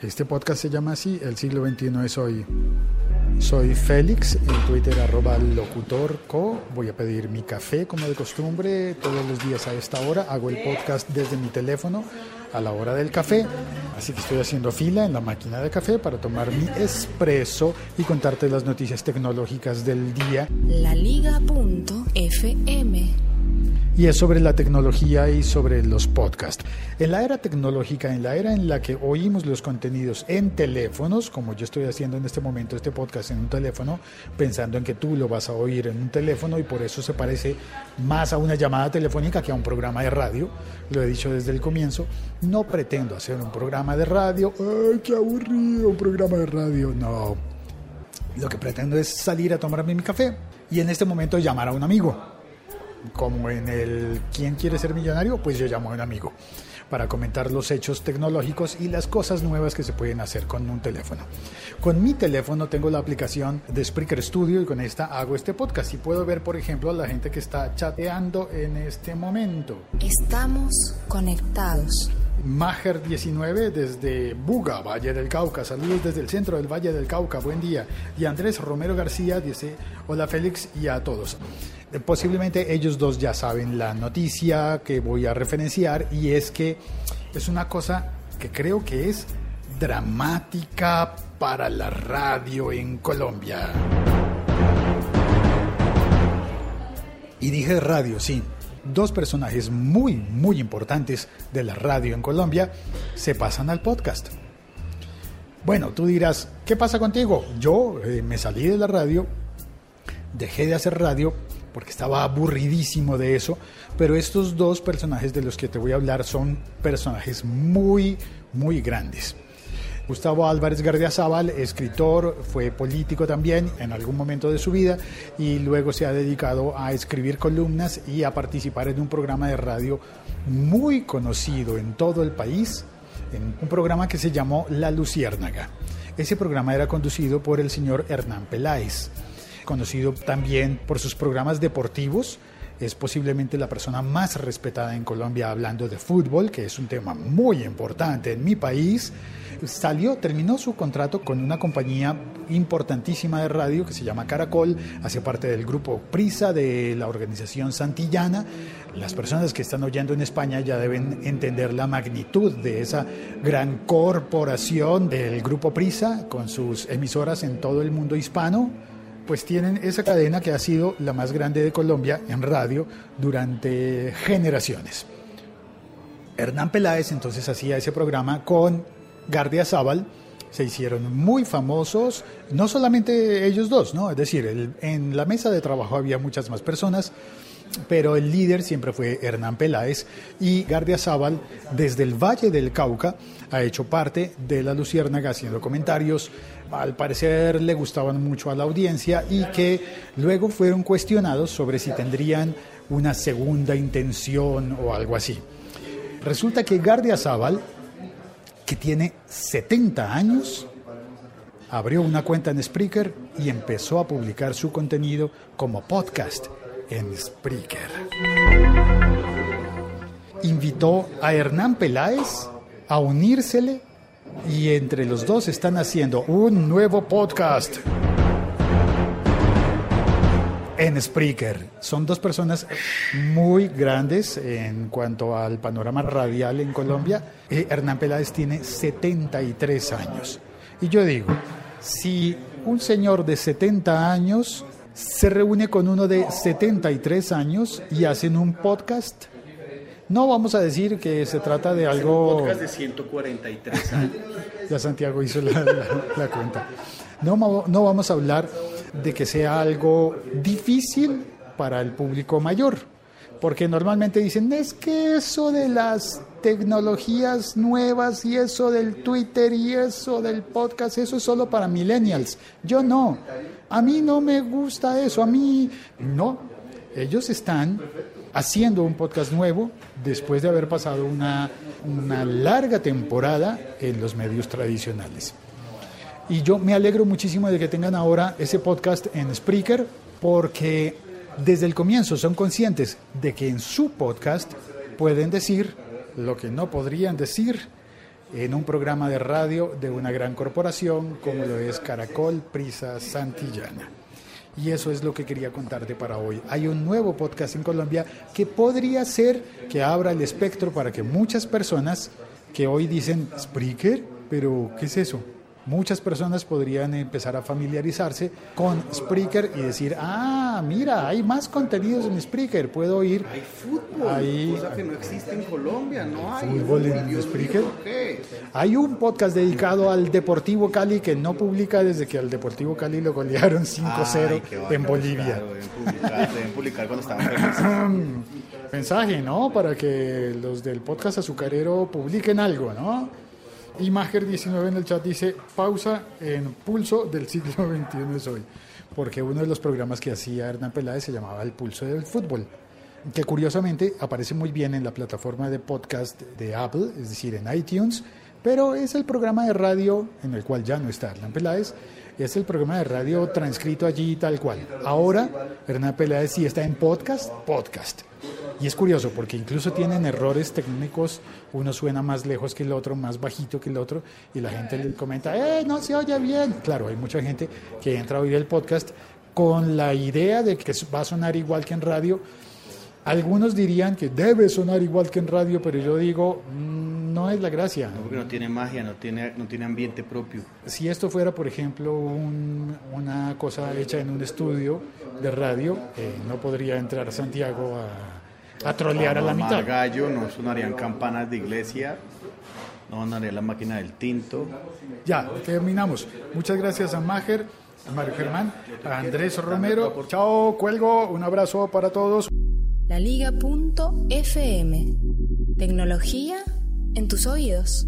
Este podcast se llama así, El siglo XXI es hoy. Soy Félix, en Twitter arroba locutorco. Voy a pedir mi café como de costumbre todos los días a esta hora. Hago el podcast desde mi teléfono a la hora del café. Así que estoy haciendo fila en la máquina de café para tomar mi espresso y contarte las noticias tecnológicas del día. La Liga.fm y es sobre la tecnología y sobre los podcasts. En la era tecnológica, en la era en la que oímos los contenidos en teléfonos, como yo estoy haciendo en este momento este podcast en un teléfono, pensando en que tú lo vas a oír en un teléfono y por eso se parece más a una llamada telefónica que a un programa de radio, lo he dicho desde el comienzo, no pretendo hacer un programa de radio, ¡ay, qué aburrido un programa de radio! No, lo que pretendo es salir a tomarme mi café y en este momento llamar a un amigo como en el ¿Quién quiere ser millonario? Pues yo llamo a un amigo para comentar los hechos tecnológicos y las cosas nuevas que se pueden hacer con un teléfono. Con mi teléfono tengo la aplicación de Spreaker Studio y con esta hago este podcast y puedo ver, por ejemplo, a la gente que está chateando en este momento. Estamos conectados. Mager 19 desde Buga, Valle del Cauca. Saludos desde el centro del Valle del Cauca. Buen día. Y Andrés Romero García dice, hola Félix y a todos. Eh, posiblemente ellos dos ya saben la noticia que voy a referenciar y es que es una cosa que creo que es dramática para la radio en Colombia. Y dije radio, sí. Dos personajes muy, muy importantes de la radio en Colombia se pasan al podcast. Bueno, tú dirás, ¿qué pasa contigo? Yo eh, me salí de la radio, dejé de hacer radio porque estaba aburridísimo de eso, pero estos dos personajes de los que te voy a hablar son personajes muy, muy grandes. Gustavo Álvarez Gardiazabal, escritor, fue político también en algún momento de su vida y luego se ha dedicado a escribir columnas y a participar en un programa de radio muy conocido en todo el país, en un programa que se llamó La Luciérnaga. Ese programa era conducido por el señor Hernán Peláez conocido también por sus programas deportivos. Es posiblemente la persona más respetada en Colombia hablando de fútbol, que es un tema muy importante en mi país. Salió, terminó su contrato con una compañía importantísima de radio que se llama Caracol, hace parte del grupo Prisa de la organización Santillana. Las personas que están oyendo en España ya deben entender la magnitud de esa gran corporación del grupo Prisa con sus emisoras en todo el mundo hispano pues tienen esa cadena que ha sido la más grande de Colombia en radio durante generaciones. Hernán Peláez entonces hacía ese programa con Gardia Zaval, se hicieron muy famosos, no solamente ellos dos, ¿no? Es decir, en la mesa de trabajo había muchas más personas, pero el líder siempre fue Hernán Peláez y Gardia Zaval desde el Valle del Cauca ha hecho parte de la Luciérnaga haciendo comentarios, al parecer le gustaban mucho a la audiencia y que luego fueron cuestionados sobre si tendrían una segunda intención o algo así. Resulta que Gardia Zaval, que tiene 70 años, abrió una cuenta en Spreaker y empezó a publicar su contenido como podcast en Spreaker. Invitó a Hernán Peláez a unírsele y entre los dos están haciendo un nuevo podcast en Spreaker. Son dos personas muy grandes en cuanto al panorama radial en Colombia. Eh, Hernán Peláez tiene 73 años. Y yo digo, si un señor de 70 años se reúne con uno de 73 años y hacen un podcast. No vamos a decir que se trata de algo... Un podcast de 143 años. ya Santiago hizo la, la, cuenta. No, no vamos a hablar de que sea algo difícil para el público mayor, porque normalmente dicen, es que eso de las tecnologías nuevas y eso del Twitter y eso del podcast, eso es solo para millennials. Yo no. A mí no me gusta eso. A mí no. Ellos están haciendo un podcast nuevo después de haber pasado una, una larga temporada en los medios tradicionales. Y yo me alegro muchísimo de que tengan ahora ese podcast en Spreaker porque desde el comienzo son conscientes de que en su podcast pueden decir lo que no podrían decir en un programa de radio de una gran corporación como lo es Caracol Prisa Santillana. Y eso es lo que quería contarte para hoy. Hay un nuevo podcast en Colombia que podría ser que abra el espectro para que muchas personas que hoy dicen Spreaker, pero ¿qué es eso? Muchas personas podrían empezar a familiarizarse con Spreaker y decir, ah, mira, hay más contenidos en Spreaker, puedo ir. Hay fútbol, Ahí- cosa que no existe en Colombia, no hay. ¿Fútbol en Dios Spreaker? Hay un podcast dedicado al Deportivo Cali que no publica desde que al Deportivo Cali lo golearon 5-0 Ay, qué bacano, en Bolivia. claro, deben, publicar, deben publicar cuando estaban felices. Mensaje, ¿no? Para que los del podcast azucarero publiquen algo, ¿no? Imager19 en el chat dice, pausa en pulso del siglo XXI es hoy. Porque uno de los programas que hacía Hernán Peláez se llamaba El Pulso del Fútbol. Que curiosamente aparece muy bien en la plataforma de podcast de Apple, es decir, en iTunes, pero es el programa de radio en el cual ya no está Hernán Peláez, es el programa de radio transcrito allí tal cual. Ahora, Hernán Peláez sí está en podcast, podcast. Y es curioso porque incluso tienen errores técnicos, uno suena más lejos que el otro, más bajito que el otro, y la gente le comenta, ¡eh, no se oye bien! Claro, hay mucha gente que entra a oír el podcast con la idea de que va a sonar igual que en radio. Algunos dirían que debe sonar igual que en radio, pero yo digo, mm, no es la gracia. No, porque no tiene magia, no tiene, no tiene ambiente propio. Si esto fuera, por ejemplo, un- una cosa hecha en un estudio de radio, eh, no podría entrar Santiago a, a trolear a la No mitad. gallo, no sonarían campanas de iglesia, no sonaría la máquina del tinto. Ya, terminamos. Muchas gracias a Mager, a Mario Germán, a Andrés Romero. Chao, cuelgo. Un abrazo para todos. La Liga.fm. Tecnología en tus oídos.